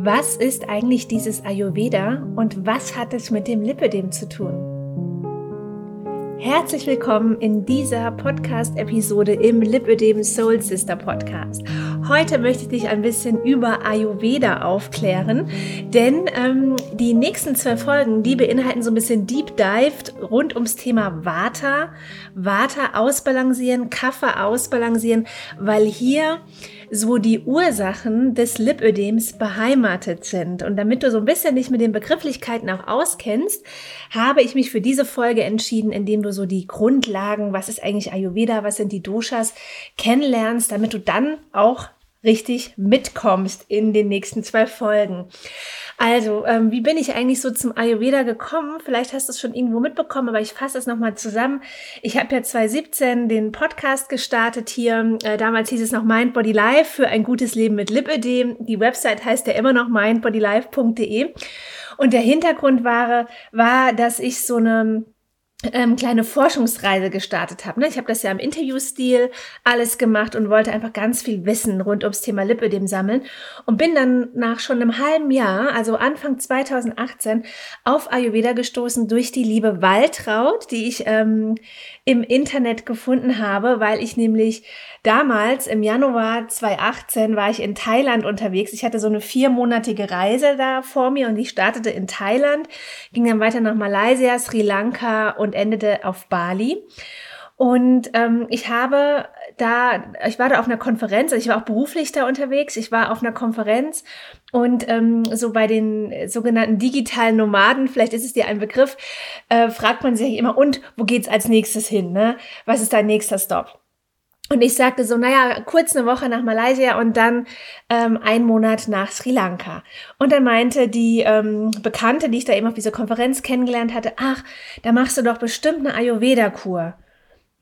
Was ist eigentlich dieses Ayurveda und was hat es mit dem Lipidem zu tun? Herzlich willkommen in dieser Podcast-Episode im Lipidem Soul Sister Podcast. Heute möchte ich dich ein bisschen über Ayurveda aufklären, denn ähm, die nächsten zwei Folgen, die beinhalten so ein bisschen Deep Dive rund ums Thema Vata, Vata ausbalancieren, Kaffer ausbalancieren, weil hier so die Ursachen des Lipödems beheimatet sind. Und damit du so ein bisschen dich mit den Begrifflichkeiten auch auskennst, habe ich mich für diese Folge entschieden, indem du so die Grundlagen, was ist eigentlich Ayurveda, was sind die Doshas, kennenlernst, damit du dann auch richtig mitkommst in den nächsten zwei Folgen. Also, ähm, wie bin ich eigentlich so zum Ayurveda gekommen? Vielleicht hast du es schon irgendwo mitbekommen, aber ich fasse es nochmal zusammen. Ich habe ja 2017 den Podcast gestartet hier. Äh, damals hieß es noch Mind Body Life für ein gutes Leben mit Lipödem. Die Website heißt ja immer noch mindbodylife.de. Und der Hintergrund war, war, dass ich so eine ähm, kleine Forschungsreise gestartet habe. Ne? Ich habe das ja im Interviewstil alles gemacht und wollte einfach ganz viel Wissen rund ums Thema Lipödem sammeln und bin dann nach schon einem halben Jahr, also Anfang 2018, auf Ayurveda gestoßen durch die liebe Waltraud, die ich ähm, im Internet gefunden habe, weil ich nämlich damals im Januar 2018 war ich in Thailand unterwegs. Ich hatte so eine viermonatige Reise da vor mir und ich startete in Thailand, ging dann weiter nach Malaysia, Sri Lanka und endete auf Bali. Und ähm, ich habe da, ich war da auf einer Konferenz, also ich war auch beruflich da unterwegs, ich war auf einer Konferenz und ähm, so bei den sogenannten digitalen Nomaden, vielleicht ist es dir ein Begriff, äh, fragt man sich immer, und wo geht's als nächstes hin? Ne? Was ist dein nächster Stop? Und ich sagte so, naja, kurz eine Woche nach Malaysia und dann ähm, ein Monat nach Sri Lanka. Und dann meinte die ähm, Bekannte, die ich da eben auf dieser Konferenz kennengelernt hatte, ach, da machst du doch bestimmt eine Ayurveda-Kur.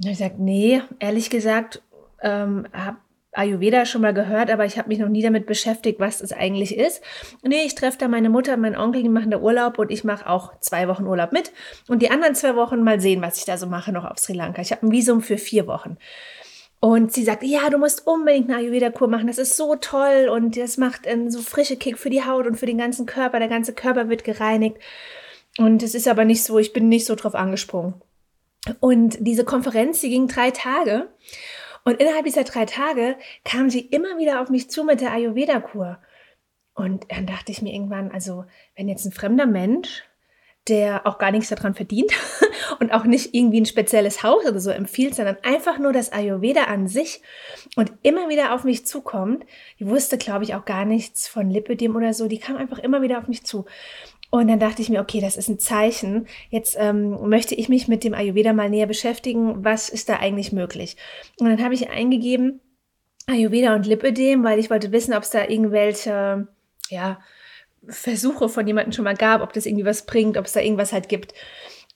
Und ich sagte, nee, ehrlich gesagt, ähm, habe Ayurveda schon mal gehört, aber ich habe mich noch nie damit beschäftigt, was es eigentlich ist. Nee, ich treffe da meine Mutter und meinen Onkel, die machen da Urlaub und ich mache auch zwei Wochen Urlaub mit. Und die anderen zwei Wochen mal sehen, was ich da so mache noch auf Sri Lanka. Ich habe ein Visum für vier Wochen. Und sie sagt, ja, du musst unbedingt eine Ayurveda-Kur machen. Das ist so toll und das macht einen so frische Kick für die Haut und für den ganzen Körper. Der ganze Körper wird gereinigt. Und es ist aber nicht so, ich bin nicht so drauf angesprungen. Und diese Konferenz, die ging drei Tage. Und innerhalb dieser drei Tage kam sie immer wieder auf mich zu mit der Ayurveda-Kur. Und dann dachte ich mir irgendwann, also wenn jetzt ein fremder Mensch der auch gar nichts daran verdient und auch nicht irgendwie ein spezielles Haus oder so empfiehlt, sondern einfach nur das Ayurveda an sich und immer wieder auf mich zukommt. Die wusste, glaube ich, auch gar nichts von Lipidem oder so. Die kam einfach immer wieder auf mich zu. Und dann dachte ich mir, okay, das ist ein Zeichen. Jetzt ähm, möchte ich mich mit dem Ayurveda mal näher beschäftigen. Was ist da eigentlich möglich? Und dann habe ich eingegeben Ayurveda und Lipidem, weil ich wollte wissen, ob es da irgendwelche, ja, Versuche von jemandem schon mal gab, ob das irgendwie was bringt, ob es da irgendwas halt gibt.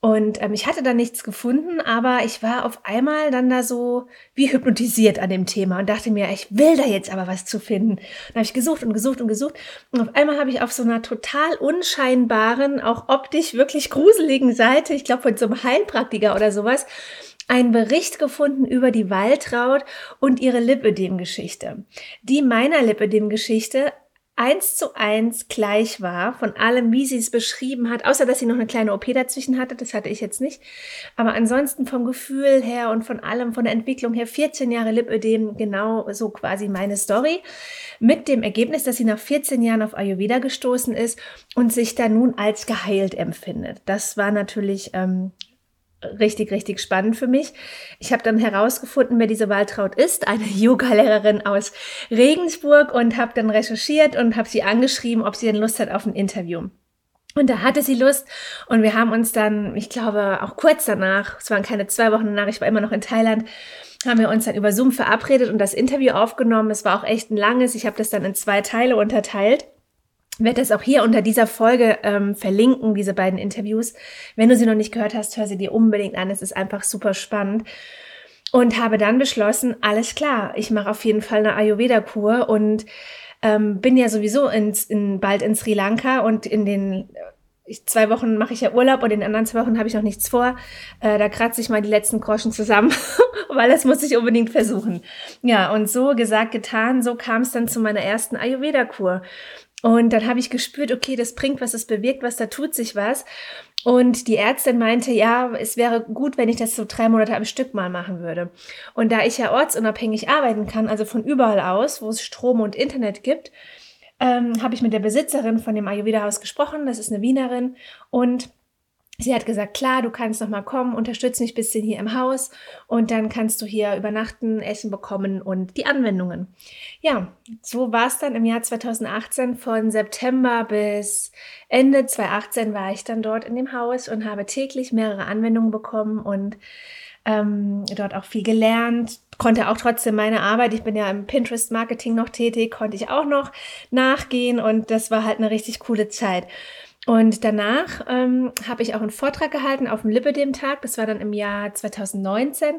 Und ähm, ich hatte da nichts gefunden, aber ich war auf einmal dann da so wie hypnotisiert an dem Thema und dachte mir, ich will da jetzt aber was zu finden. Dann habe ich gesucht und gesucht und gesucht und auf einmal habe ich auf so einer total unscheinbaren, auch optisch wirklich gruseligen Seite, ich glaube von so einem Heilpraktiker oder sowas, einen Bericht gefunden über die Waltraud und ihre Lipödem-Geschichte. Die meiner Lipödem-Geschichte eins zu eins gleich war von allem, wie sie es beschrieben hat, außer dass sie noch eine kleine OP dazwischen hatte, das hatte ich jetzt nicht. Aber ansonsten vom Gefühl her und von allem, von der Entwicklung her, 14 Jahre Lipödem, genau so quasi meine Story. Mit dem Ergebnis, dass sie nach 14 Jahren auf Ayurveda gestoßen ist und sich da nun als geheilt empfindet. Das war natürlich ähm, richtig, richtig spannend für mich. Ich habe dann herausgefunden, wer diese Waltraud ist, eine Yoga-Lehrerin aus Regensburg und habe dann recherchiert und habe sie angeschrieben, ob sie denn Lust hat auf ein Interview. Und da hatte sie Lust und wir haben uns dann, ich glaube, auch kurz danach, es waren keine zwei Wochen danach, ich war immer noch in Thailand, haben wir uns dann über Zoom verabredet und das Interview aufgenommen. Es war auch echt ein langes, ich habe das dann in zwei Teile unterteilt werde das auch hier unter dieser Folge ähm, verlinken, diese beiden Interviews. Wenn du sie noch nicht gehört hast, hör sie dir unbedingt an. Es ist einfach super spannend. Und habe dann beschlossen, alles klar, ich mache auf jeden Fall eine Ayurveda-Kur und ähm, bin ja sowieso ins, in, bald in Sri Lanka und in den ich, zwei Wochen mache ich ja Urlaub und in den anderen zwei Wochen habe ich noch nichts vor. Äh, da kratze ich mal die letzten Groschen zusammen, weil das muss ich unbedingt versuchen. Ja, und so gesagt, getan, so kam es dann zu meiner ersten Ayurveda-Kur. Und dann habe ich gespürt, okay, das bringt was, es bewirkt was, da tut sich was. Und die Ärztin meinte, ja, es wäre gut, wenn ich das so drei Monate am Stück mal machen würde. Und da ich ja ortsunabhängig arbeiten kann, also von überall aus, wo es Strom und Internet gibt, ähm, habe ich mit der Besitzerin von dem Ayurveda-Haus gesprochen. Das ist eine Wienerin. Und Sie hat gesagt, klar, du kannst noch mal kommen, unterstütze mich ein bisschen hier im Haus und dann kannst du hier übernachten, Essen bekommen und die Anwendungen. Ja, so war es dann im Jahr 2018. Von September bis Ende 2018 war ich dann dort in dem Haus und habe täglich mehrere Anwendungen bekommen und ähm, dort auch viel gelernt, konnte auch trotzdem meine Arbeit, ich bin ja im Pinterest-Marketing noch tätig, konnte ich auch noch nachgehen und das war halt eine richtig coole Zeit. Und danach ähm, habe ich auch einen Vortrag gehalten auf dem Lipidem-Tag. Das war dann im Jahr 2019.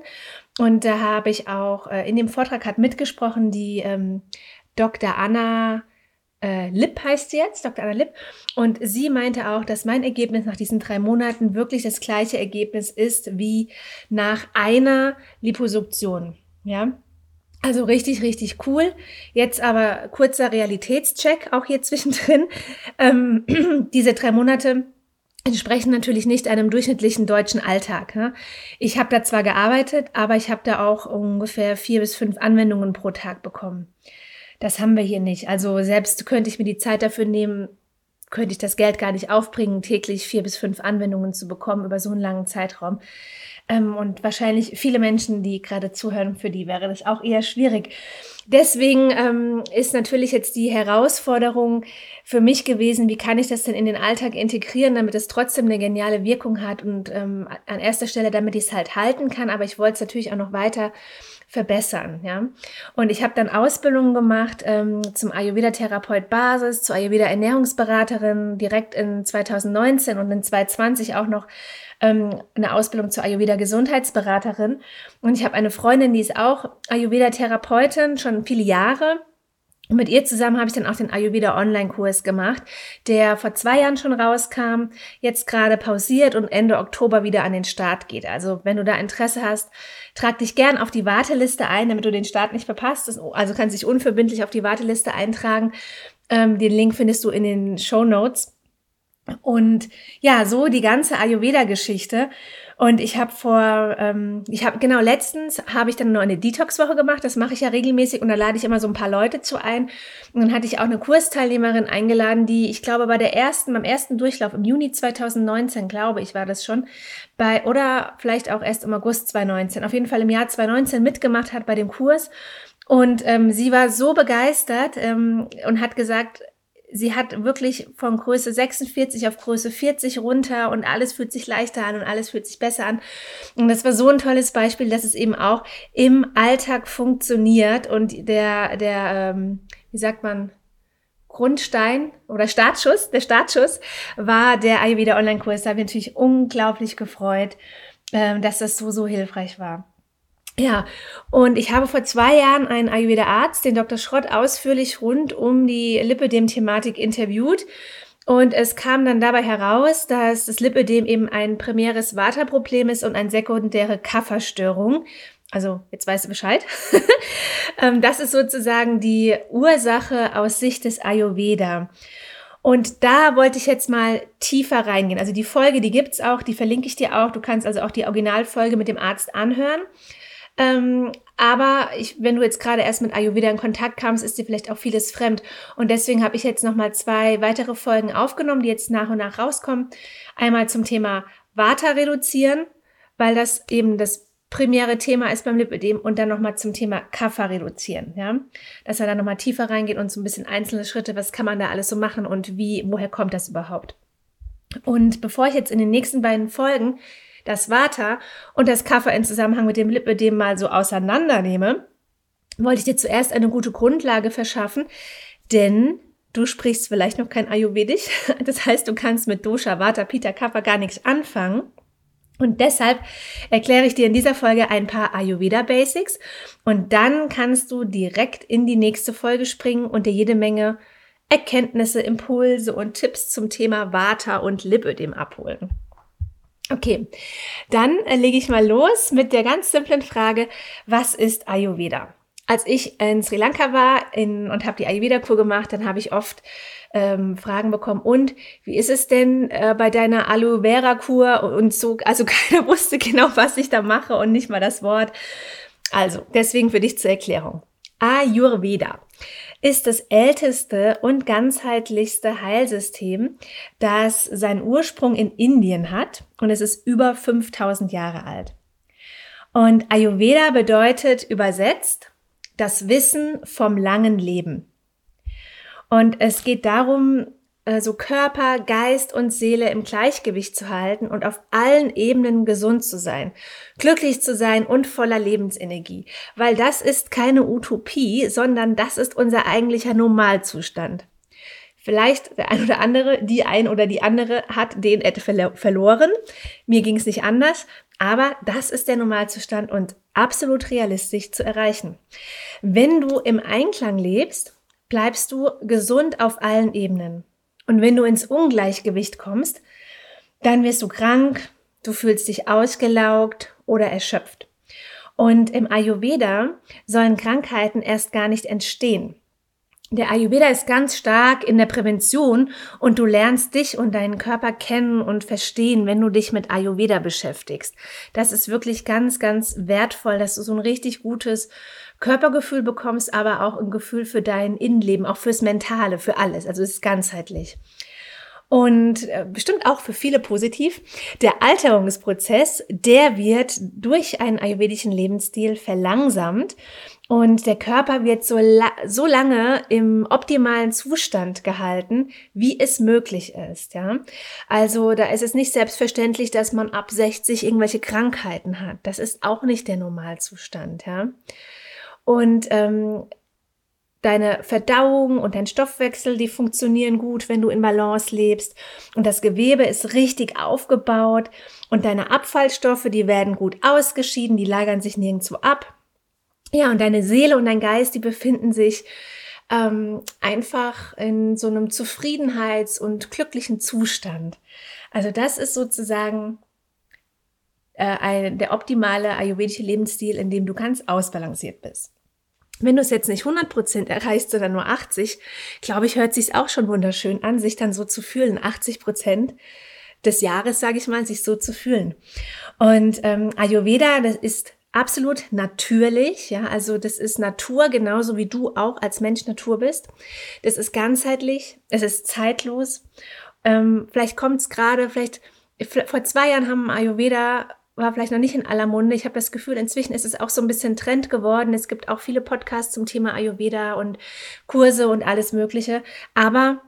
Und da habe ich auch, äh, in dem Vortrag hat mitgesprochen die ähm, Dr. Anna äh, Lipp heißt sie jetzt, Dr. Anna Lipp. Und sie meinte auch, dass mein Ergebnis nach diesen drei Monaten wirklich das gleiche Ergebnis ist wie nach einer Liposuktion. Ja, also richtig, richtig cool. Jetzt aber kurzer Realitätscheck auch hier zwischendrin. Ähm, diese drei Monate entsprechen natürlich nicht einem durchschnittlichen deutschen Alltag. Ne? Ich habe da zwar gearbeitet, aber ich habe da auch ungefähr vier bis fünf Anwendungen pro Tag bekommen. Das haben wir hier nicht. Also selbst könnte ich mir die Zeit dafür nehmen, könnte ich das Geld gar nicht aufbringen, täglich vier bis fünf Anwendungen zu bekommen über so einen langen Zeitraum. Ähm, und wahrscheinlich viele Menschen, die gerade zuhören, für die wäre das auch eher schwierig. Deswegen ähm, ist natürlich jetzt die Herausforderung für mich gewesen, wie kann ich das denn in den Alltag integrieren, damit es trotzdem eine geniale Wirkung hat und ähm, an erster Stelle, damit ich es halt halten kann, aber ich wollte es natürlich auch noch weiter verbessern, ja. Und ich habe dann Ausbildungen gemacht ähm, zum Ayurveda-Therapeut Basis, zur Ayurveda-Ernährungsberaterin direkt in 2019 und in 2020 auch noch ähm, eine Ausbildung zur Ayurveda-Gesundheitsberaterin. Und ich habe eine Freundin, die ist auch Ayurveda-Therapeutin, schon viele Jahre. Und mit ihr zusammen habe ich dann auch den Ayurveda Online-Kurs gemacht, der vor zwei Jahren schon rauskam, jetzt gerade pausiert und Ende Oktober wieder an den Start geht. Also wenn du da Interesse hast, trag dich gern auf die Warteliste ein, damit du den Start nicht verpasst. Also kannst dich unverbindlich auf die Warteliste eintragen. Ähm, den Link findest du in den Show Notes. Und ja, so die ganze Ayurveda-Geschichte. Und ich habe vor, ähm, ich habe genau letztens habe ich dann noch eine Detox-Woche gemacht. Das mache ich ja regelmäßig und da lade ich immer so ein paar Leute zu ein. Und dann hatte ich auch eine Kursteilnehmerin eingeladen, die ich glaube bei der ersten, beim ersten Durchlauf im Juni 2019, glaube ich, war das schon bei oder vielleicht auch erst im August 2019, auf jeden Fall im Jahr 2019 mitgemacht hat bei dem Kurs. Und ähm, sie war so begeistert ähm, und hat gesagt, sie hat wirklich von Größe 46 auf Größe 40 runter und alles fühlt sich leichter an und alles fühlt sich besser an. Und das war so ein tolles Beispiel, dass es eben auch im Alltag funktioniert und der, der, ähm, wie sagt man, Grundstein oder Startschuss, der Startschuss war der Ayurveda Online-Kurs. Da habe ich natürlich unglaublich gefreut, ähm, dass das so, so hilfreich war. Ja, und ich habe vor zwei Jahren einen Ayurveda-Arzt, den Dr. Schrott, ausführlich rund um die Lipödem-Thematik interviewt. Und es kam dann dabei heraus, dass das Lipödem eben ein primäres Vata-Problem ist und eine sekundäre Kafferstörung. Also, jetzt weißt du Bescheid. Ähm, das ist sozusagen die Ursache aus Sicht des Ayurveda. Und da wollte ich jetzt mal tiefer reingehen. Also die Folge, die gibt's auch, die verlinke ich dir auch. Du kannst also auch die Originalfolge mit dem Arzt anhören. Ähm, aber ich, wenn du jetzt gerade erst mit Ayurveda in Kontakt kamst, ist dir vielleicht auch vieles fremd. Und deswegen habe ich jetzt nochmal zwei weitere Folgen aufgenommen, die jetzt nach und nach rauskommen. Einmal zum Thema Vata reduzieren, weil das eben das primäre Thema ist beim Lipödem und dann nochmal zum Thema Kapha reduzieren, ja. Dass er da nochmal tiefer reingeht und so ein bisschen einzelne Schritte, was kann man da alles so machen und wie, woher kommt das überhaupt? Und bevor ich jetzt in den nächsten beiden Folgen das Vata und das Kapha in Zusammenhang mit dem Lipödem mal so auseinandernehme, wollte ich dir zuerst eine gute Grundlage verschaffen, denn du sprichst vielleicht noch kein Ayurvedisch. Das heißt, du kannst mit Dosha, Vata, Pitta, Kapha gar nichts anfangen. Und deshalb erkläre ich dir in dieser Folge ein paar Ayurveda Basics und dann kannst du direkt in die nächste Folge springen und dir jede Menge Erkenntnisse, Impulse und Tipps zum Thema Vata und Lipödem abholen. Okay, dann äh, lege ich mal los mit der ganz simplen Frage, was ist Ayurveda? Als ich in Sri Lanka war in, und habe die Ayurveda-Kur gemacht, dann habe ich oft ähm, Fragen bekommen. Und wie ist es denn äh, bei deiner Aloe Vera Kur und so? Also keiner wusste genau, was ich da mache und nicht mal das Wort. Also deswegen für dich zur Erklärung. Ayurveda ist das älteste und ganzheitlichste Heilsystem, das seinen Ursprung in Indien hat und es ist über 5000 Jahre alt. Und Ayurveda bedeutet übersetzt das Wissen vom langen Leben. Und es geht darum, also Körper, Geist und Seele im Gleichgewicht zu halten und auf allen Ebenen gesund zu sein, glücklich zu sein und voller Lebensenergie. Weil das ist keine Utopie, sondern das ist unser eigentlicher Normalzustand. Vielleicht der ein oder andere, die ein oder die andere hat den verloren. Mir ging es nicht anders, aber das ist der Normalzustand und absolut realistisch zu erreichen. Wenn du im Einklang lebst, bleibst du gesund auf allen Ebenen. Und wenn du ins Ungleichgewicht kommst, dann wirst du krank, du fühlst dich ausgelaugt oder erschöpft. Und im Ayurveda sollen Krankheiten erst gar nicht entstehen. Der Ayurveda ist ganz stark in der Prävention und du lernst dich und deinen Körper kennen und verstehen, wenn du dich mit Ayurveda beschäftigst. Das ist wirklich ganz, ganz wertvoll, dass du so ein richtig gutes Körpergefühl bekommst, aber auch ein Gefühl für dein Innenleben, auch fürs Mentale, für alles. Also es ist ganzheitlich. Und äh, bestimmt auch für viele positiv. Der Alterungsprozess, der wird durch einen ayurvedischen Lebensstil verlangsamt und der Körper wird so, la so lange im optimalen Zustand gehalten, wie es möglich ist. Ja? Also da ist es nicht selbstverständlich, dass man ab 60 irgendwelche Krankheiten hat. Das ist auch nicht der Normalzustand. Ja? Und ähm, deine Verdauung und dein Stoffwechsel, die funktionieren gut, wenn du in Balance lebst. Und das Gewebe ist richtig aufgebaut. Und deine Abfallstoffe, die werden gut ausgeschieden, die lagern sich nirgendwo ab. Ja, und deine Seele und dein Geist, die befinden sich ähm, einfach in so einem Zufriedenheits- und glücklichen Zustand. Also das ist sozusagen äh, ein, der optimale ayurvedische Lebensstil, in dem du ganz ausbalanciert bist. Wenn du es jetzt nicht 100% erreichst, sondern nur 80, glaube ich, hört sich auch schon wunderschön an, sich dann so zu fühlen. 80% des Jahres, sage ich mal, sich so zu fühlen. Und ähm, Ayurveda, das ist absolut natürlich, ja, also das ist Natur, genauso wie du auch als Mensch Natur bist. Das ist ganzheitlich, es ist zeitlos. Ähm, vielleicht kommt es gerade, vielleicht vor zwei Jahren haben Ayurveda war vielleicht noch nicht in aller Munde. Ich habe das Gefühl, inzwischen ist es auch so ein bisschen Trend geworden. Es gibt auch viele Podcasts zum Thema Ayurveda und Kurse und alles Mögliche. Aber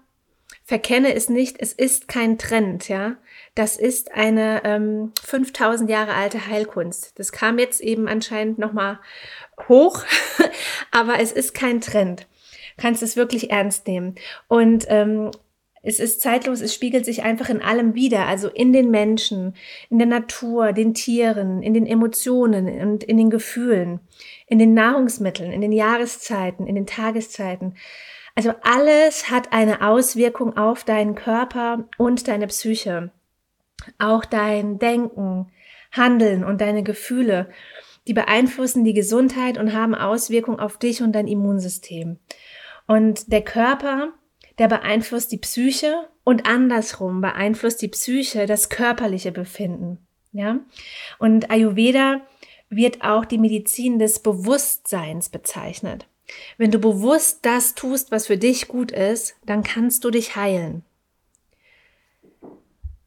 verkenne es nicht, es ist kein Trend, ja. Das ist eine ähm, 5000 Jahre alte Heilkunst. Das kam jetzt eben anscheinend nochmal hoch, aber es ist kein Trend. Kannst es wirklich ernst nehmen. Und ähm, es ist zeitlos, es spiegelt sich einfach in allem wieder, also in den Menschen, in der Natur, den Tieren, in den Emotionen und in den Gefühlen, in den Nahrungsmitteln, in den Jahreszeiten, in den Tageszeiten. Also alles hat eine Auswirkung auf deinen Körper und deine Psyche. Auch dein Denken, Handeln und deine Gefühle, die beeinflussen die Gesundheit und haben Auswirkungen auf dich und dein Immunsystem. Und der Körper der beeinflusst die Psyche und andersrum beeinflusst die Psyche das körperliche Befinden. Ja? Und Ayurveda wird auch die Medizin des Bewusstseins bezeichnet. Wenn du bewusst das tust, was für dich gut ist, dann kannst du dich heilen.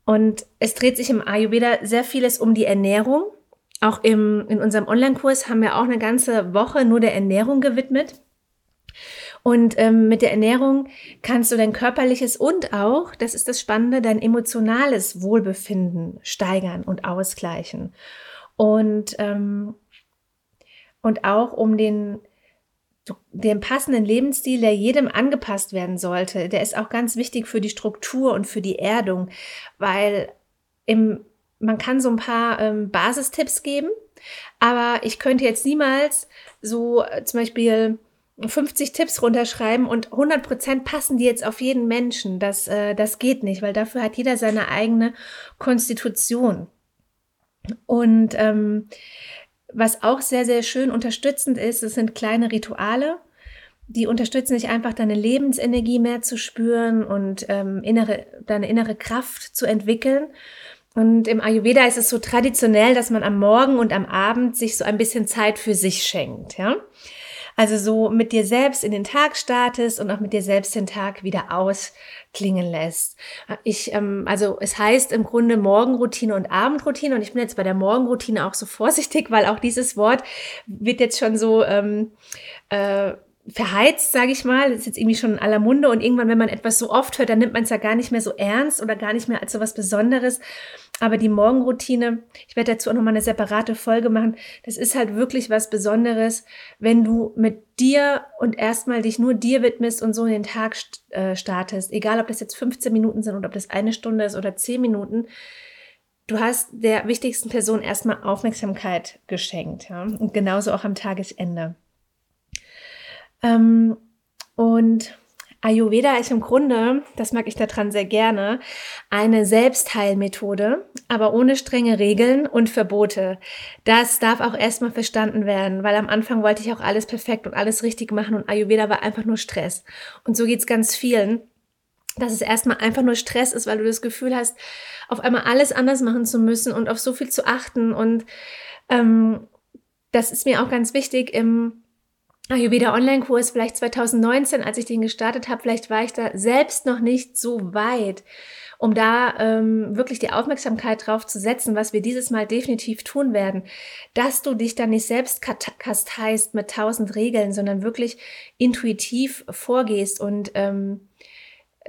Und es dreht sich im Ayurveda sehr vieles um die Ernährung. Auch im, in unserem Online-Kurs haben wir auch eine ganze Woche nur der Ernährung gewidmet. Und ähm, mit der Ernährung kannst du dein körperliches und auch, das ist das Spannende, dein emotionales Wohlbefinden steigern und ausgleichen. Und, ähm, und auch um den, den passenden Lebensstil, der jedem angepasst werden sollte, der ist auch ganz wichtig für die Struktur und für die Erdung, weil im, man kann so ein paar ähm, Basistipps geben, aber ich könnte jetzt niemals so äh, zum Beispiel 50 Tipps runterschreiben und 100% passen die jetzt auf jeden Menschen. Das, äh, das geht nicht, weil dafür hat jeder seine eigene Konstitution. Und ähm, was auch sehr, sehr schön unterstützend ist, es sind kleine Rituale. Die unterstützen dich einfach, deine Lebensenergie mehr zu spüren und ähm, innere, deine innere Kraft zu entwickeln. Und im Ayurveda ist es so traditionell, dass man am Morgen und am Abend sich so ein bisschen Zeit für sich schenkt, ja. Also so mit dir selbst in den Tag startest und auch mit dir selbst den Tag wieder ausklingen lässt. Ich, ähm, also es heißt im Grunde Morgenroutine und Abendroutine und ich bin jetzt bei der Morgenroutine auch so vorsichtig, weil auch dieses Wort wird jetzt schon so ähm, äh, verheizt, sage ich mal. Das ist jetzt irgendwie schon in aller Munde und irgendwann, wenn man etwas so oft hört, dann nimmt man es ja gar nicht mehr so ernst oder gar nicht mehr als so was Besonderes. Aber die Morgenroutine, ich werde dazu auch nochmal eine separate Folge machen, das ist halt wirklich was Besonderes, wenn du mit dir und erstmal dich nur dir widmest und so in den Tag äh, startest. Egal, ob das jetzt 15 Minuten sind oder ob das eine Stunde ist oder 10 Minuten. Du hast der wichtigsten Person erstmal Aufmerksamkeit geschenkt. Ja? Und genauso auch am Tagesende. Ähm, und Ayurveda ist im Grunde, das mag ich daran sehr gerne, eine Selbstheilmethode, aber ohne strenge Regeln und Verbote. Das darf auch erstmal verstanden werden, weil am Anfang wollte ich auch alles perfekt und alles richtig machen und Ayurveda war einfach nur Stress. Und so geht's ganz vielen, dass es erstmal einfach nur Stress ist, weil du das Gefühl hast, auf einmal alles anders machen zu müssen und auf so viel zu achten. Und ähm, das ist mir auch ganz wichtig im Ayurveda Online-Kurs vielleicht 2019, als ich den gestartet habe, vielleicht war ich da selbst noch nicht so weit, um da ähm, wirklich die Aufmerksamkeit drauf zu setzen, was wir dieses Mal definitiv tun werden, dass du dich dann nicht selbst kasteist mit tausend Regeln, sondern wirklich intuitiv vorgehst und ähm,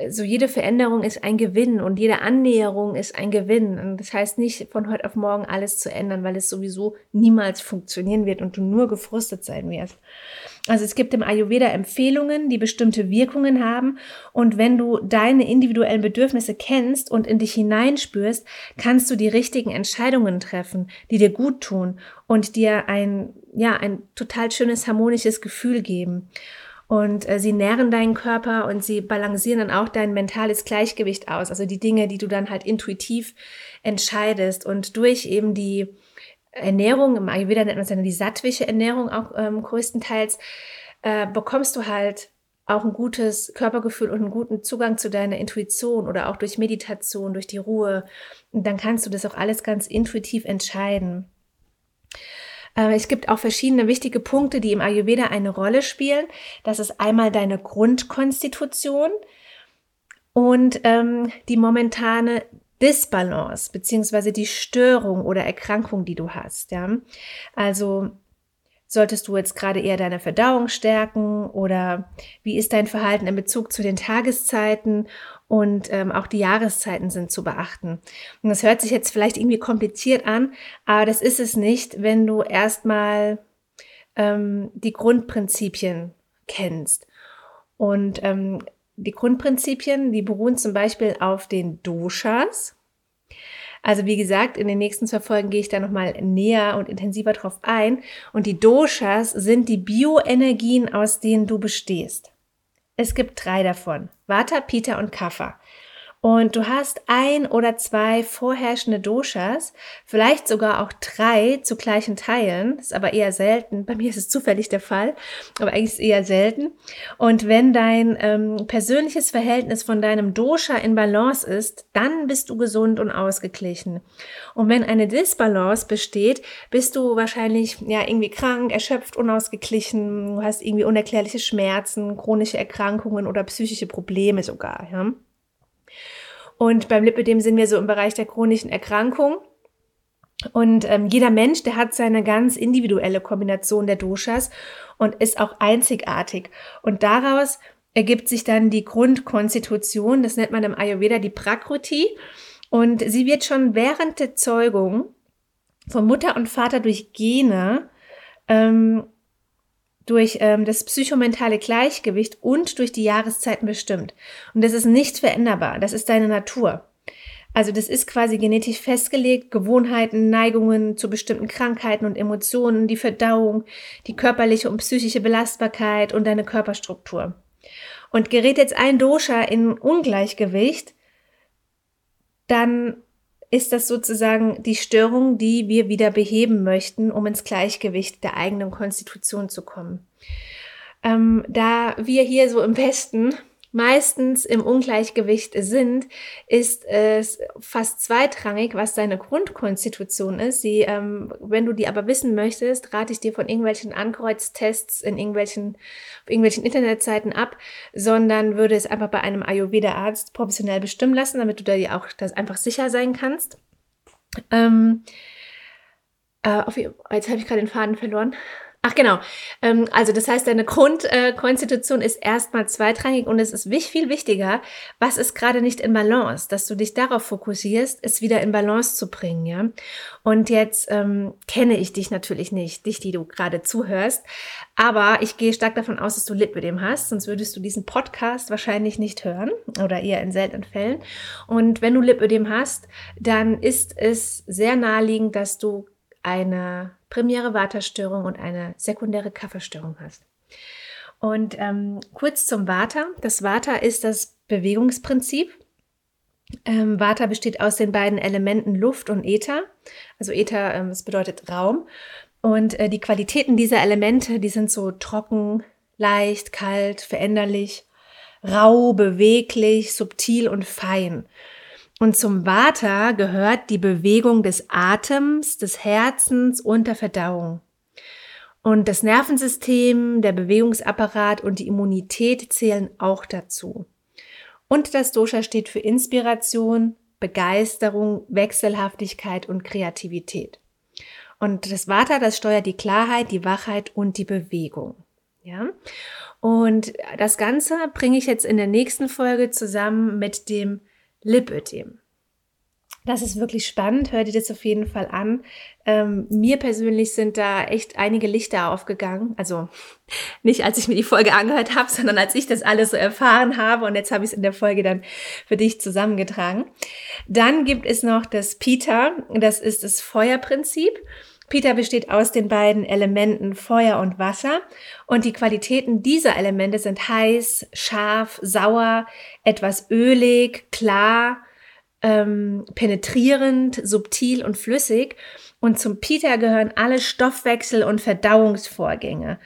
so jede Veränderung ist ein Gewinn und jede Annäherung ist ein Gewinn. Und das heißt nicht von heute auf morgen alles zu ändern, weil es sowieso niemals funktionieren wird und du nur gefrustet sein wirst. Also es gibt im Ayurveda Empfehlungen, die bestimmte Wirkungen haben. Und wenn du deine individuellen Bedürfnisse kennst und in dich hineinspürst, kannst du die richtigen Entscheidungen treffen, die dir gut tun und dir ein, ja, ein total schönes, harmonisches Gefühl geben. Und äh, sie nähren deinen Körper und sie balancieren dann auch dein mentales Gleichgewicht aus. Also die Dinge, die du dann halt intuitiv entscheidest. Und durch eben die Ernährung, im Ayurveda nennt man es dann die sattwische Ernährung auch ähm, größtenteils, äh, bekommst du halt auch ein gutes Körpergefühl und einen guten Zugang zu deiner Intuition oder auch durch Meditation, durch die Ruhe. Und dann kannst du das auch alles ganz intuitiv entscheiden. Äh, es gibt auch verschiedene wichtige Punkte, die im Ayurveda eine Rolle spielen. Das ist einmal deine Grundkonstitution und ähm, die momentane Disbalance beziehungsweise die Störung oder Erkrankung, die du hast. Ja? Also solltest du jetzt gerade eher deine Verdauung stärken oder wie ist dein Verhalten in Bezug zu den Tageszeiten und ähm, auch die Jahreszeiten sind zu beachten. Und das hört sich jetzt vielleicht irgendwie kompliziert an, aber das ist es nicht, wenn du erstmal ähm, die Grundprinzipien kennst. Und ähm, die Grundprinzipien, die beruhen zum Beispiel auf den Doshas. Also wie gesagt, in den nächsten zwei Folgen gehe ich da nochmal näher und intensiver drauf ein. Und die Doshas sind die Bioenergien, aus denen du bestehst. Es gibt drei davon. Vata, Pitta und Kapha und du hast ein oder zwei vorherrschende Doshas, vielleicht sogar auch drei zu gleichen Teilen, ist aber eher selten. Bei mir ist es zufällig der Fall, aber eigentlich ist es eher selten. Und wenn dein ähm, persönliches Verhältnis von deinem Dosha in Balance ist, dann bist du gesund und ausgeglichen. Und wenn eine Disbalance besteht, bist du wahrscheinlich ja irgendwie krank, erschöpft, unausgeglichen, du hast irgendwie unerklärliche Schmerzen, chronische Erkrankungen oder psychische Probleme sogar. Ja? Und beim Lipödem sind wir so im Bereich der chronischen Erkrankung. Und ähm, jeder Mensch, der hat seine ganz individuelle Kombination der Doshas und ist auch einzigartig. Und daraus ergibt sich dann die Grundkonstitution, das nennt man im Ayurveda die Prakriti. Und sie wird schon während der Zeugung von Mutter und Vater durch Gene ähm, durch ähm, das psychomentale Gleichgewicht und durch die Jahreszeiten bestimmt. Und das ist nicht veränderbar. Das ist deine Natur. Also das ist quasi genetisch festgelegt, Gewohnheiten, Neigungen zu bestimmten Krankheiten und Emotionen, die Verdauung, die körperliche und psychische Belastbarkeit und deine Körperstruktur. Und gerät jetzt ein Dosha in Ungleichgewicht, dann ist das sozusagen die Störung, die wir wieder beheben möchten, um ins Gleichgewicht der eigenen Konstitution zu kommen. Ähm, da wir hier so im Westen meistens im Ungleichgewicht sind, ist es fast zweitrangig, was deine Grundkonstitution ist. Sie, ähm, wenn du die aber wissen möchtest, rate ich dir von irgendwelchen Ankreuztests in irgendwelchen, irgendwelchen Internetseiten ab, sondern würde es einfach bei einem Ayurveda-Arzt professionell bestimmen lassen, damit du da ja auch das einfach sicher sein kannst. Ähm, äh, auf, jetzt habe ich gerade den Faden verloren. Ach genau. Ähm, also das heißt, deine Grundkonstitution äh, ist erstmal zweitrangig und es ist viel wichtiger, was ist gerade nicht in Balance, dass du dich darauf fokussierst, es wieder in Balance zu bringen, ja. Und jetzt ähm, kenne ich dich natürlich nicht, dich, die du gerade zuhörst, aber ich gehe stark davon aus, dass du Lipödem hast, sonst würdest du diesen Podcast wahrscheinlich nicht hören oder eher in seltenen Fällen. Und wenn du Lipödem hast, dann ist es sehr naheliegend, dass du eine primäre Waterstörung und eine sekundäre Kafferstörung hast. Und ähm, kurz zum Vata. Das Vata ist das Bewegungsprinzip. Ähm, Vata besteht aus den beiden Elementen Luft und Äther. Also Äther, ähm, das bedeutet Raum. Und äh, die Qualitäten dieser Elemente, die sind so trocken, leicht, kalt, veränderlich, rau, beweglich, subtil und fein. Und zum Vata gehört die Bewegung des Atems, des Herzens und der Verdauung. Und das Nervensystem, der Bewegungsapparat und die Immunität zählen auch dazu. Und das Dosha steht für Inspiration, Begeisterung, Wechselhaftigkeit und Kreativität. Und das Vata, das steuert die Klarheit, die Wachheit und die Bewegung. Ja? Und das Ganze bringe ich jetzt in der nächsten Folge zusammen mit dem Lipödem. Das ist wirklich spannend, hör dir das auf jeden Fall an. Ähm, mir persönlich sind da echt einige Lichter aufgegangen. Also nicht, als ich mir die Folge angehört habe, sondern als ich das alles so erfahren habe. Und jetzt habe ich es in der Folge dann für dich zusammengetragen. Dann gibt es noch das Pita. Das ist das Feuerprinzip. Pita besteht aus den beiden Elementen Feuer und Wasser und die Qualitäten dieser Elemente sind heiß, scharf, sauer, etwas ölig, klar, ähm, penetrierend, subtil und flüssig. Und zum Pita gehören alle Stoffwechsel- und Verdauungsvorgänge,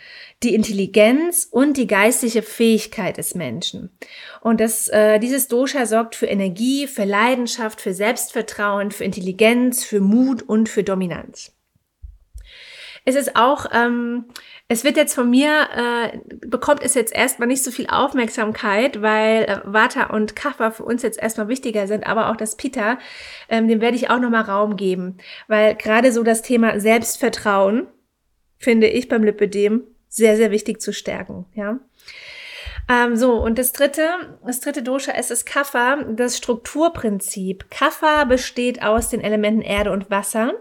die Intelligenz und die geistige Fähigkeit des Menschen. Und das, äh, dieses Dosha sorgt für Energie, für Leidenschaft, für Selbstvertrauen, für Intelligenz, für Mut und für Dominanz. Es ist auch, ähm, es wird jetzt von mir, äh, bekommt es jetzt erstmal nicht so viel Aufmerksamkeit, weil äh, Vata und Kapha für uns jetzt erstmal wichtiger sind, aber auch das Pitta, ähm, dem werde ich auch nochmal Raum geben, weil gerade so das Thema Selbstvertrauen finde ich beim Lipödem sehr, sehr wichtig zu stärken, ja. Ähm, so, und das dritte, das dritte Dosha ist das Kapha, das Strukturprinzip. Kapha besteht aus den Elementen Erde und Wasser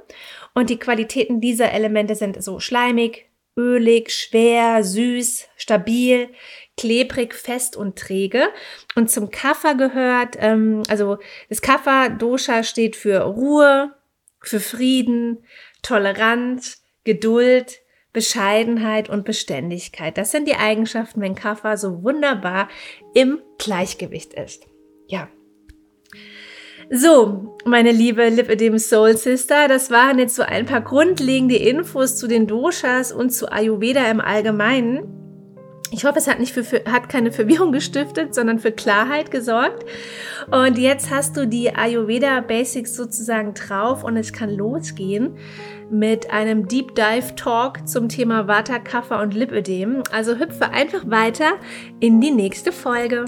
und die Qualitäten dieser Elemente sind so schleimig, ölig, schwer, süß, stabil, klebrig, fest und träge. Und zum Kapha gehört, ähm, also das Kapha-Dosha steht für Ruhe, für Frieden, Toleranz, Geduld, Bescheidenheit und Beständigkeit. Das sind die Eigenschaften, wenn Kapha so wunderbar im Gleichgewicht ist. Ja, so, meine liebe Lipidem Soul Sister, das waren jetzt so ein paar grundlegende Infos zu den Doshas und zu Ayurveda im Allgemeinen. Ich hoffe, es hat nicht für, für, hat keine Verwirrung gestiftet, sondern für Klarheit gesorgt. Und jetzt hast du die Ayurveda Basics sozusagen drauf und es kann losgehen mit einem Deep Dive Talk zum Thema Vata, Kapha und Lipödem. Also hüpfe einfach weiter in die nächste Folge.